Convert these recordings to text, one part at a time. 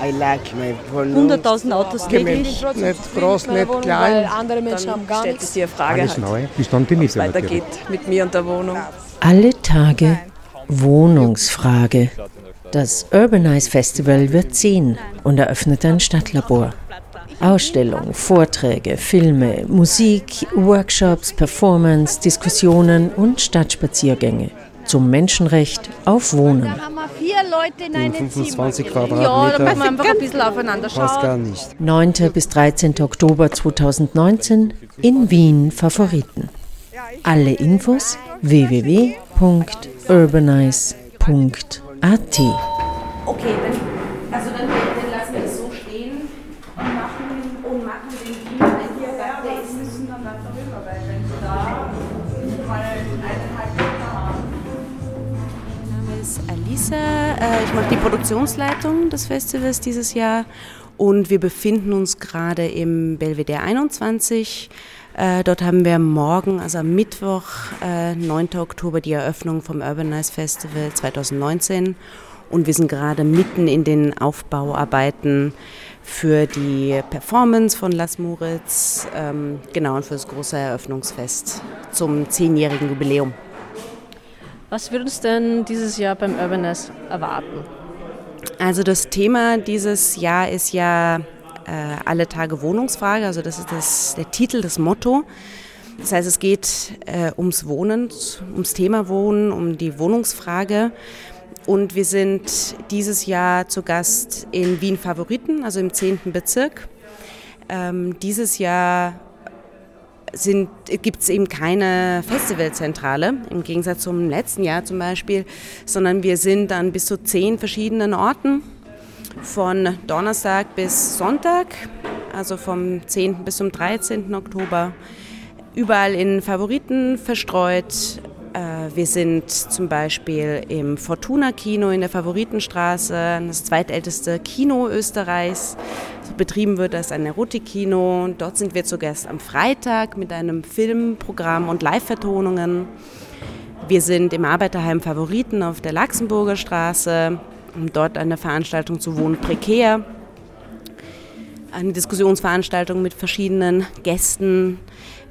100.000 Autos täglich. Nicht groß, nicht klein. Andere Menschen haben gar stellt nichts. sich die Frage, Alles halt, neu. Bis dann die Miete weitergeht mit mir und der Wohnung. Alle Tage Wohnungsfrage. Das Urbanize Festival wird ziehen und eröffnet ein Stadtlabor. Ausstellungen, Vorträge, Filme, Musik, Workshops, Performance, Diskussionen und Stadtspaziergänge zum Menschenrecht auf Wohnen. haben wir vier Leute in einem 25 Zimmer. Quadratmeter. Ja, da müssen wir einfach ein bisschen aufeinander Passt schauen. gar nicht. 9. bis 13. Oktober 2019 in Wien Favoriten. Alle Infos www.urbanize.at. Okay, dann, also dann, ich mache die Produktionsleitung des Festivals dieses Jahr und wir befinden uns gerade im Belvedere 21. Äh, Dort haben wir morgen, also am Mittwoch, äh, 9. Oktober, die Eröffnung vom Urbanize Festival 2019 und wir sind gerade mitten in den Aufbauarbeiten für die Performance von Las Moritz, ähm, genau, und für das große Eröffnungsfest zum zehnjährigen Jubiläum. Was wird uns denn dieses Jahr beim Urbanize erwarten? Also das Thema dieses Jahr ist ja äh, alle Tage Wohnungsfrage, also das ist das, der Titel, das Motto. Das heißt, es geht äh, ums Wohnen, ums Thema Wohnen, um die Wohnungsfrage. Und wir sind dieses Jahr zu Gast in Wien Favoriten, also im 10. Bezirk. Ähm, dieses Jahr gibt es eben keine Festivalzentrale, im Gegensatz zum letzten Jahr zum Beispiel, sondern wir sind an bis zu zehn verschiedenen Orten von Donnerstag bis Sonntag, also vom 10. bis zum 13. Oktober, überall in Favoriten verstreut. Äh, Wir sind zum Beispiel im Fortuna Kino in der Favoritenstraße, das zweitälteste Kino Österreichs. Betrieben wird als ein Erotikkino. Dort sind wir zu Gast am Freitag mit einem Filmprogramm und Live-Vertonungen. Wir sind im Arbeiterheim Favoriten auf der Laxenburger Straße, um dort eine Veranstaltung zu Wohnen prekär. Eine Diskussionsveranstaltung mit verschiedenen Gästen.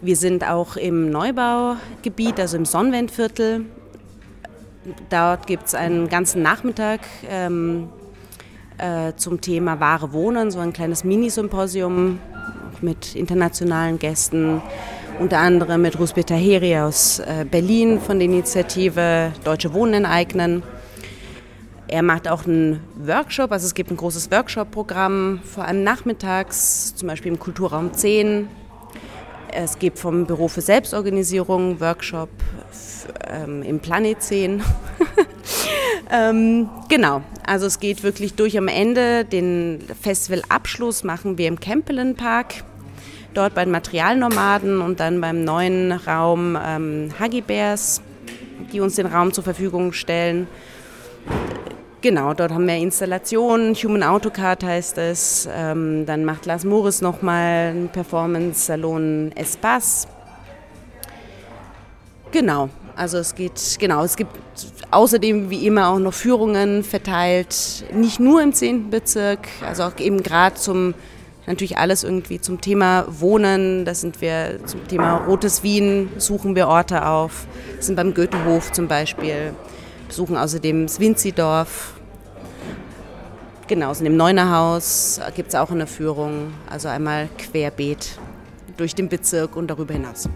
Wir sind auch im Neubaugebiet, also im Sonnenwendviertel. Dort gibt es einen ganzen Nachmittag ähm, äh, zum Thema wahre Wohnen, so ein kleines Minisymposium mit internationalen Gästen, unter anderem mit Rusbeh Taheri aus äh, Berlin von der Initiative Deutsche Wohnen enteignen. Er macht auch einen Workshop, also es gibt ein großes Workshop-Programm, vor allem nachmittags, zum Beispiel im Kulturraum 10. Es gibt vom Büro für Selbstorganisierung Workshop ähm, im Planet 10. ähm, genau, also es geht wirklich durch am Ende. Den Festivalabschluss machen wir im Kempelen Park, dort bei den Materialnomaden und dann beim neuen Raum ähm, Huggy Bears, die uns den Raum zur Verfügung stellen. Genau, dort haben wir Installationen, Human AutoCAD heißt es. Ähm, dann macht Lars Morris nochmal einen Performance-Salon Espace. Genau, also es geht, genau, es gibt außerdem wie immer auch noch Führungen verteilt, nicht nur im 10. Bezirk, also auch eben gerade zum, natürlich alles irgendwie zum Thema Wohnen, da sind wir zum Thema Rotes Wien, suchen wir Orte auf, sind beim Goethehof zum Beispiel, besuchen außerdem das Winzidorf, Genau, sind im Neunerhaus gibt es auch eine Führung, also einmal querbeet durch den Bezirk und darüber hinaus.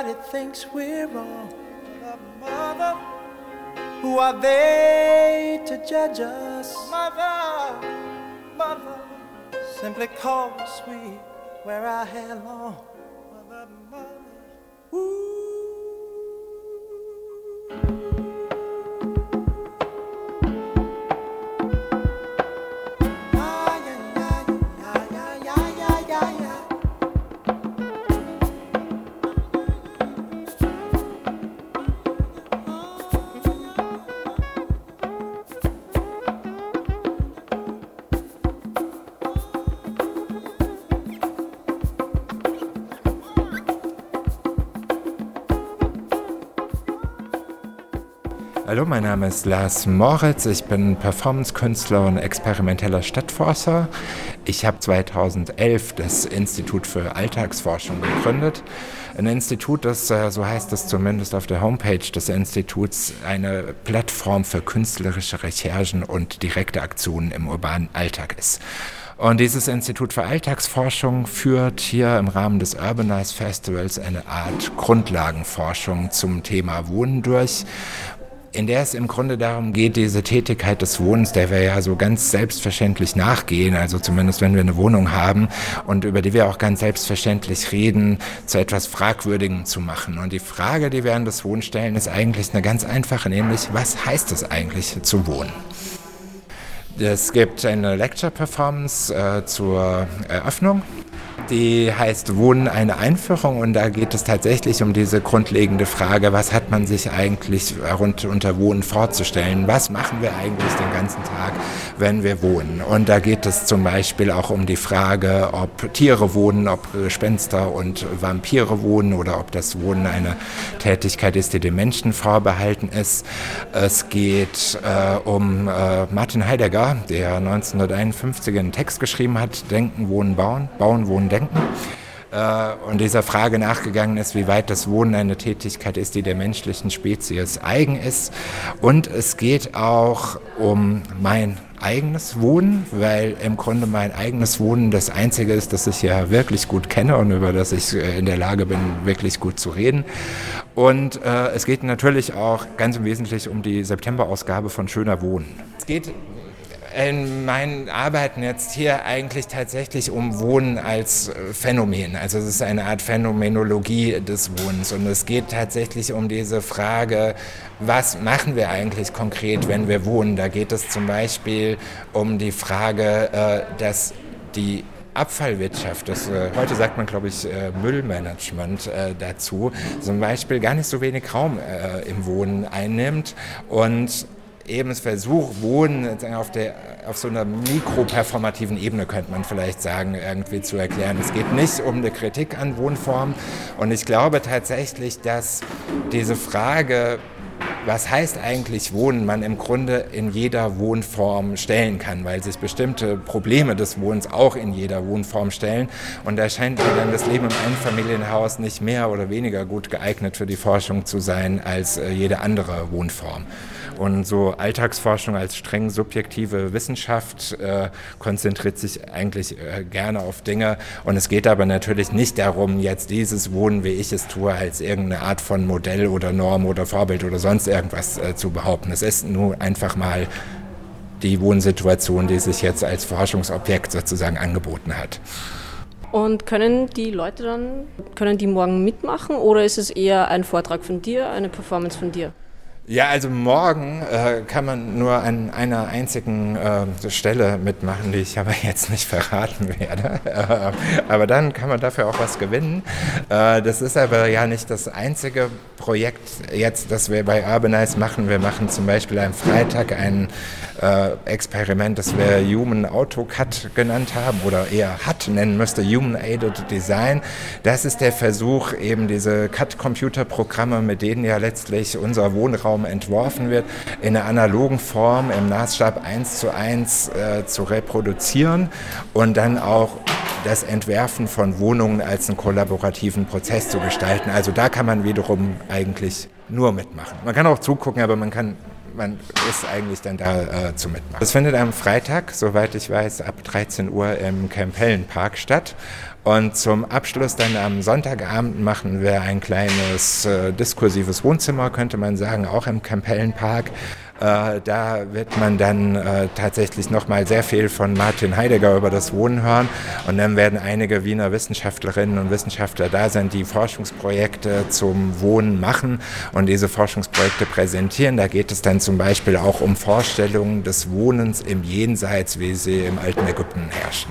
Everybody thinks we're wrong. Mother, who are they to judge us? Mother, mother, simply cause we wear our hair long. Hallo, mein Name ist Lars Moritz. Ich bin Performance-Künstler und experimenteller Stadtforscher. Ich habe 2011 das Institut für Alltagsforschung gegründet. Ein Institut, das, äh, so heißt es zumindest auf der Homepage des Instituts, eine Plattform für künstlerische Recherchen und direkte Aktionen im urbanen Alltag ist. Und dieses Institut für Alltagsforschung führt hier im Rahmen des Urbanize Festivals eine Art Grundlagenforschung zum Thema Wohnen durch, in der es im Grunde darum geht, diese Tätigkeit des Wohnens, der wir ja so ganz selbstverständlich nachgehen, also zumindest wenn wir eine Wohnung haben und über die wir auch ganz selbstverständlich reden, zu etwas Fragwürdigen zu machen. Und die Frage, die wir an das Wohnen stellen, ist eigentlich eine ganz einfache, nämlich was heißt es eigentlich zu wohnen? Es gibt eine Lecture-Performance äh, zur Eröffnung die heißt Wohnen eine Einführung und da geht es tatsächlich um diese grundlegende Frage, was hat man sich eigentlich unter Wohnen vorzustellen? Was machen wir eigentlich den ganzen Tag, wenn wir wohnen? Und da geht es zum Beispiel auch um die Frage, ob Tiere wohnen, ob Gespenster und Vampire wohnen oder ob das Wohnen eine Tätigkeit ist, die den Menschen vorbehalten ist. Es geht äh, um äh, Martin Heidegger, der 1951 einen Text geschrieben hat, Denken, Wohnen, Bauen, Bauen, Wohnen, Denken äh, und dieser Frage nachgegangen ist, wie weit das Wohnen eine Tätigkeit ist, die der menschlichen Spezies eigen ist. Und es geht auch um mein eigenes Wohnen, weil im Grunde mein eigenes Wohnen das Einzige ist, das ich ja wirklich gut kenne und über das ich äh, in der Lage bin, wirklich gut zu reden. Und äh, es geht natürlich auch ganz im Wesentlichen um die September-Ausgabe von Schöner Wohnen. Es geht in meinen Arbeiten jetzt hier eigentlich tatsächlich um Wohnen als äh, Phänomen. Also es ist eine Art Phänomenologie des Wohnens und es geht tatsächlich um diese Frage, was machen wir eigentlich konkret, wenn wir wohnen. Da geht es zum Beispiel um die Frage, äh, dass die Abfallwirtschaft, das, äh, heute sagt man, glaube ich, äh, Müllmanagement äh, dazu, zum Beispiel gar nicht so wenig Raum äh, im Wohnen einnimmt und eben das Versuch, Wohnen auf, der, auf so einer mikroperformativen Ebene, könnte man vielleicht sagen, irgendwie zu erklären. Es geht nicht um eine Kritik an Wohnformen. Und ich glaube tatsächlich, dass diese Frage, was heißt eigentlich Wohnen, man im Grunde in jeder Wohnform stellen kann, weil sich bestimmte Probleme des Wohnens auch in jeder Wohnform stellen. Und da scheint mir dann das Leben im Einfamilienhaus nicht mehr oder weniger gut geeignet für die Forschung zu sein als äh, jede andere Wohnform. Und so Alltagsforschung als streng subjektive Wissenschaft äh, konzentriert sich eigentlich äh, gerne auf Dinge. Und es geht aber natürlich nicht darum, jetzt dieses Wohnen, wie ich es tue, als irgendeine Art von Modell oder Norm oder Vorbild oder sonst irgendwas äh, zu behaupten. Es ist nur einfach mal die Wohnsituation, die sich jetzt als Forschungsobjekt sozusagen angeboten hat. Und können die Leute dann, können die morgen mitmachen oder ist es eher ein Vortrag von dir, eine Performance von dir? Ja, also morgen äh, kann man nur an einer einzigen äh, Stelle mitmachen, die ich aber jetzt nicht verraten werde. Äh, aber dann kann man dafür auch was gewinnen. Äh, das ist aber ja nicht das einzige Projekt jetzt, das wir bei Urbanize machen. Wir machen zum Beispiel am Freitag ein äh, Experiment, das wir Human AutoCAD genannt haben oder eher HUT nennen müsste, Human Aided Design. Das ist der Versuch, eben diese CAD-Computerprogramme, mit denen ja letztlich unser Wohnraum Raum entworfen wird, in einer analogen Form im Maßstab 1 zu 1 äh, zu reproduzieren und dann auch das Entwerfen von Wohnungen als einen kollaborativen Prozess zu gestalten. Also da kann man wiederum eigentlich nur mitmachen. Man kann auch zugucken, aber man kann man ist eigentlich dann da äh, zu mitmachen. Das findet am Freitag, soweit ich weiß, ab 13 Uhr im Kempellenpark statt. Und zum Abschluss dann am Sonntagabend machen wir ein kleines äh, diskursives Wohnzimmer, könnte man sagen, auch im Kempellenpark. Äh, da wird man dann äh, tatsächlich nochmal sehr viel von Martin Heidegger über das Wohnen hören. Und dann werden einige Wiener Wissenschaftlerinnen und Wissenschaftler da sein, die Forschungsprojekte zum Wohnen machen und diese Forschungsprojekte präsentieren. Da geht es dann zum Beispiel auch um Vorstellungen des Wohnens im Jenseits, wie sie im alten Ägypten herrschen.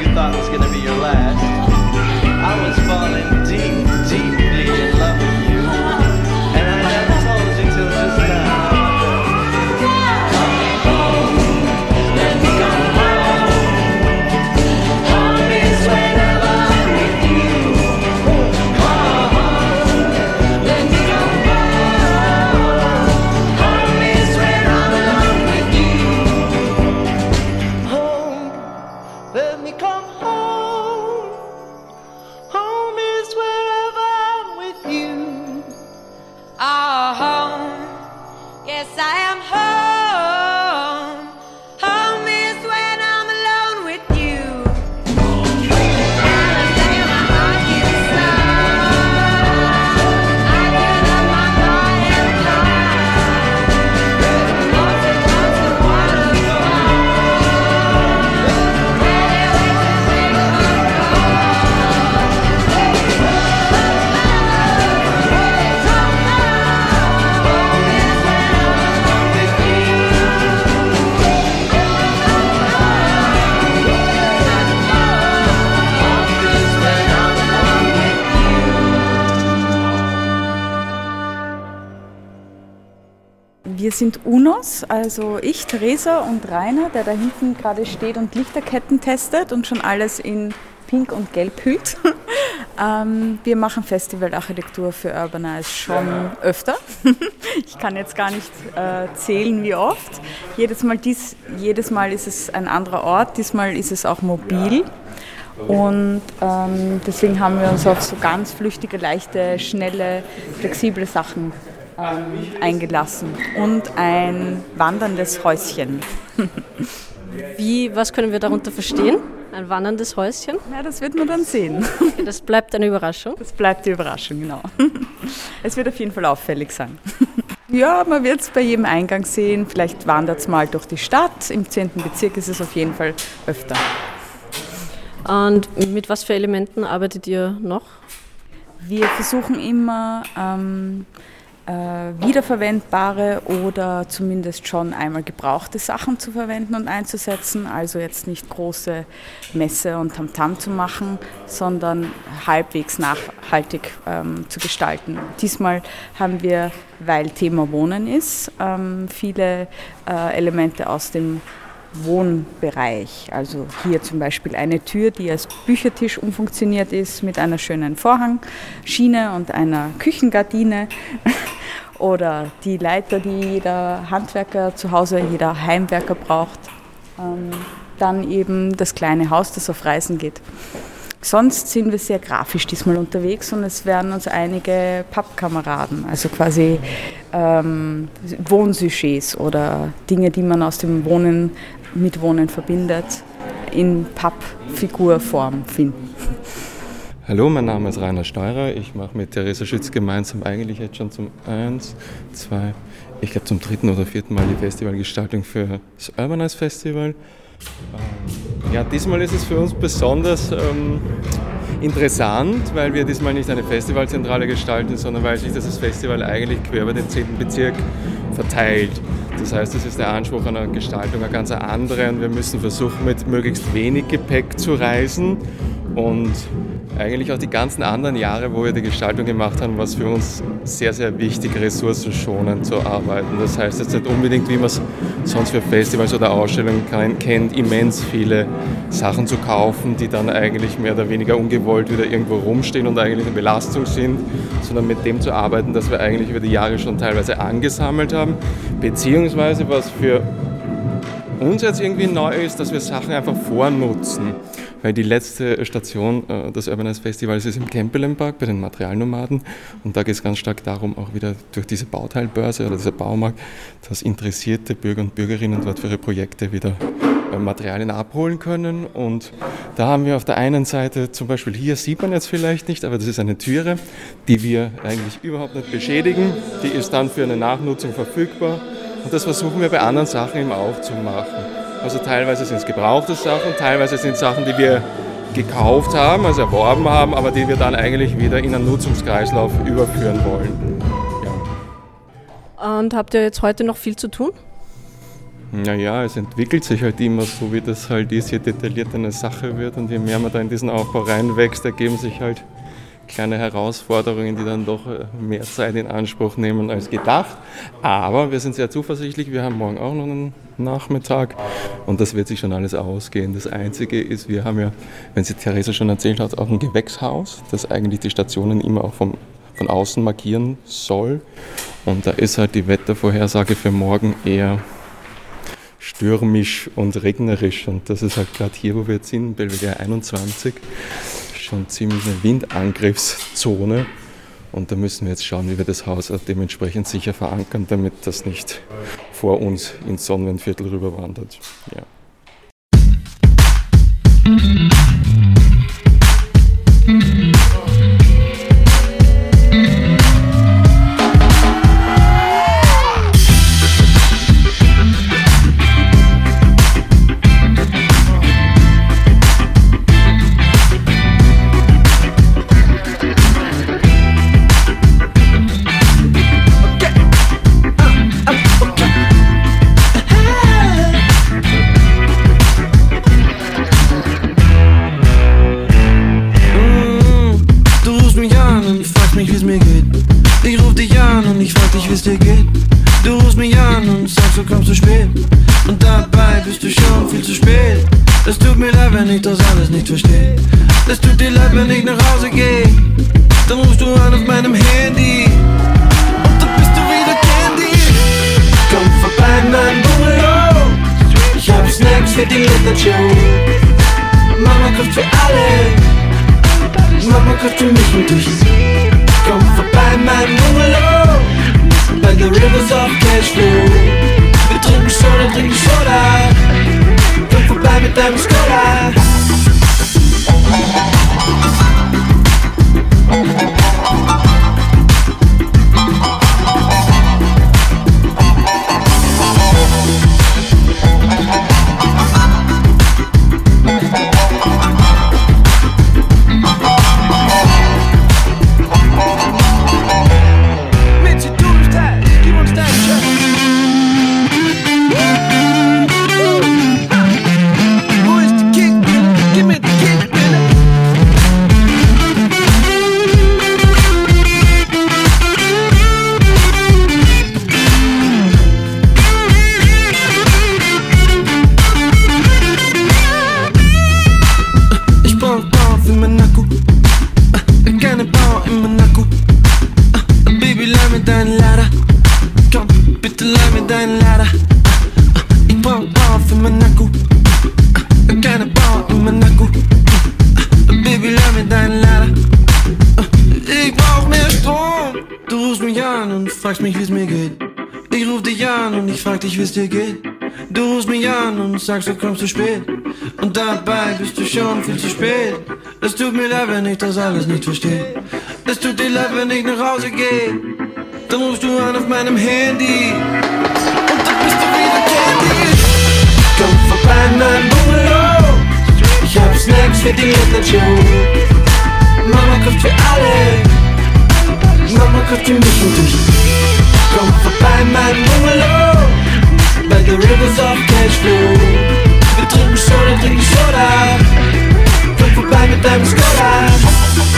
You thought was gonna be your last, Wir sind UNOS, also ich, Theresa und Rainer, der da hinten gerade steht und Lichterketten testet und schon alles in Pink und Gelb hüllt. ähm, wir machen Festivalarchitektur für Urbanize schon öfter. ich kann jetzt gar nicht äh, zählen, wie oft. Jedes Mal, dies, jedes Mal ist es ein anderer Ort, diesmal ist es auch mobil. Und ähm, deswegen haben wir uns auf so ganz flüchtige, leichte, schnelle, flexible Sachen ähm, eingelassen. Und ein wanderndes Häuschen. Wie, was können wir darunter verstehen? Ein wanderndes Häuschen? Ja, das wird man dann sehen. Das bleibt eine Überraschung. Das bleibt die Überraschung, genau. Es wird auf jeden Fall auffällig sein. Ja, man wird es bei jedem Eingang sehen. Vielleicht wandert es mal durch die Stadt. Im 10. Bezirk ist es auf jeden Fall öfter. Und mit was für Elementen arbeitet ihr noch? Wir versuchen immer ähm, äh, wiederverwendbare oder zumindest schon einmal gebrauchte Sachen zu verwenden und einzusetzen. Also jetzt nicht große Messe und Tamtam zu machen, sondern halbwegs nachhaltig ähm, zu gestalten. Diesmal haben wir, weil Thema Wohnen ist, ähm, viele äh, Elemente aus dem Wohnbereich. Also hier zum Beispiel eine Tür, die als Büchertisch umfunktioniert ist mit einer schönen Vorhangschiene und einer Küchengardine. Oder die Leiter, die jeder Handwerker zu Hause, jeder Heimwerker braucht. Ähm, Dann eben das kleine Haus, das auf Reisen geht. Sonst sind wir sehr grafisch diesmal unterwegs und es werden uns einige Pappkameraden, also quasi ähm, Wohnsujets oder Dinge, die man aus dem Wohnen mit Wohnen verbindet, in Pappfigurform finden. Hallo, mein Name ist Rainer Steurer. Ich mache mit Theresa Schütz gemeinsam eigentlich jetzt schon zum eins, zwei, ich glaube zum dritten oder vierten Mal die Festivalgestaltung für das Urbanize Festival. Ähm, Ja, diesmal ist es für uns besonders ähm, interessant, weil wir diesmal nicht eine Festivalzentrale gestalten, sondern weil sich das Festival eigentlich quer über den 10. Bezirk verteilt. Das heißt, es ist der Anspruch einer Gestaltung ein ganz anderer und wir müssen versuchen, mit möglichst wenig Gepäck zu reisen und eigentlich auch die ganzen anderen Jahre, wo wir die Gestaltung gemacht haben, war es für uns sehr, sehr wichtig, ressourcenschonend zu arbeiten. Das heißt jetzt nicht unbedingt, wie man es sonst für Festivals oder Ausstellungen kennt, immens viele Sachen zu kaufen, die dann eigentlich mehr oder weniger ungewollt wieder irgendwo rumstehen und eigentlich eine Belastung sind, sondern mit dem zu arbeiten, das wir eigentlich über die Jahre schon teilweise angesammelt haben, beziehungsweise was für uns jetzt irgendwie neu ist, dass wir Sachen einfach vornutzen. Weil die letzte Station äh, des Urbanize Festivals ist im Kempelenpark bei den Materialnomaden. Und da geht es ganz stark darum, auch wieder durch diese Bauteilbörse oder dieser Baumarkt, dass interessierte Bürger und Bürgerinnen dort für ihre Projekte wieder äh, Materialien abholen können. Und da haben wir auf der einen Seite zum Beispiel, hier sieht man jetzt vielleicht nicht, aber das ist eine Türe, die wir eigentlich überhaupt nicht beschädigen. Die ist dann für eine Nachnutzung verfügbar. Und das versuchen wir bei anderen Sachen eben auch zu machen. Also teilweise sind es gebrauchte Sachen, teilweise sind es Sachen, die wir gekauft haben, also erworben haben, aber die wir dann eigentlich wieder in einen Nutzungskreislauf überführen wollen. Und habt ihr jetzt heute noch viel zu tun? Naja, es entwickelt sich halt immer so, wie das halt ist, je detaillierter eine Sache wird und je mehr man da in diesen Aufbau reinwächst, ergeben sich halt kleine Herausforderungen, die dann doch äh, mehr Zeit in Anspruch nehmen als gedacht. Aber wir sind sehr zuversichtlich, wir haben morgen auch noch einen Nachmittag und das wird sich schon alles ausgehen. Das Einzige ist, wir haben ja, wenn sie Theresa schon erzählt hat, auch ein Gewächshaus, das eigentlich die Stationen immer auch vom, von außen markieren soll. Und da ist halt die Wettervorhersage für morgen eher stürmisch und regnerisch. Und das ist halt gerade hier, wo wir jetzt sind, Belvedere 21, schon ziemlich eine Windangriffszone. Und da müssen wir jetzt schauen, wie wir das Haus dementsprechend sicher verankern, damit das nicht vor uns ins Sonnenviertel rüberwandert. Ja. Hab Snacks für die Little Show. Mama kocht für alle. Mama kocht für mich und dich. Komm vorbei, mein Bungalow. By the rivers of Cashflow. Wir trinken Soda, trinken Soda. Komm vorbei mit deinem Skoda. Frag dich, wie's dir geht. Du rufst mich an und sagst, du kommst zu spät. Und dabei bist du schon viel zu spät. Es tut mir leid, wenn ich das alles nicht verstehe. Es tut dir leid, wenn ich nach Hause gehe. Dann rufst du an auf meinem Handy. Und dann bist du wieder Candy. Komm vorbei, mein Bungalow. Ich hab Snacks für die Late-Night-Show. Mama kocht für alle. Mama kocht für mich und dich. Komm vorbei, mein Bungalow. By the rivers of Cashflow. Wir trinken Soda, trinken Soda. Komm vorbei mit deinem Skoda.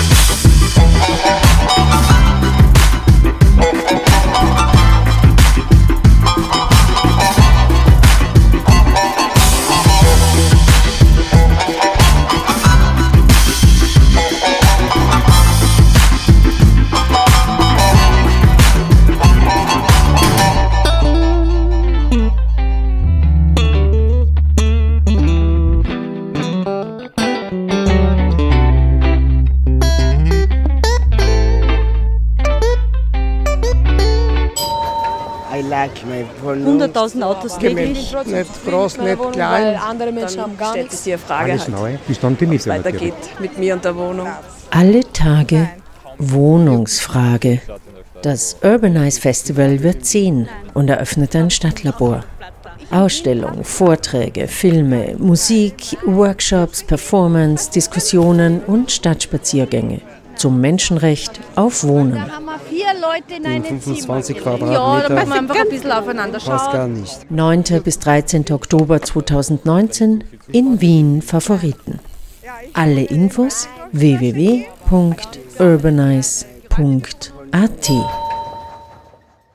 100.000 Autos täglich. Nicht groß, nicht klein. andere Menschen haben gar stellt nichts. sich die Frage Alles halt, neu, bis dann die Miete weitergeht mit mir und der Wohnung. Alle Tage Wohnungsfrage. Das Urbanize Festival wird ziehen und eröffnet ein Stadtlabor. Ausstellung, Vorträge, Filme, Musik, Workshops, Performance, Diskussionen und Stadtspaziergänge zum Menschenrecht auf Wohnen. haben wir vier Leute in einem 25 Zimmer. Quadratmeter. Ja, da müssen wir einfach ein bisschen aufeinander Passt schauen. gar nicht. 9. bis 13. Oktober 2019 in Wien Favoriten. Alle Infos www.urbanize.at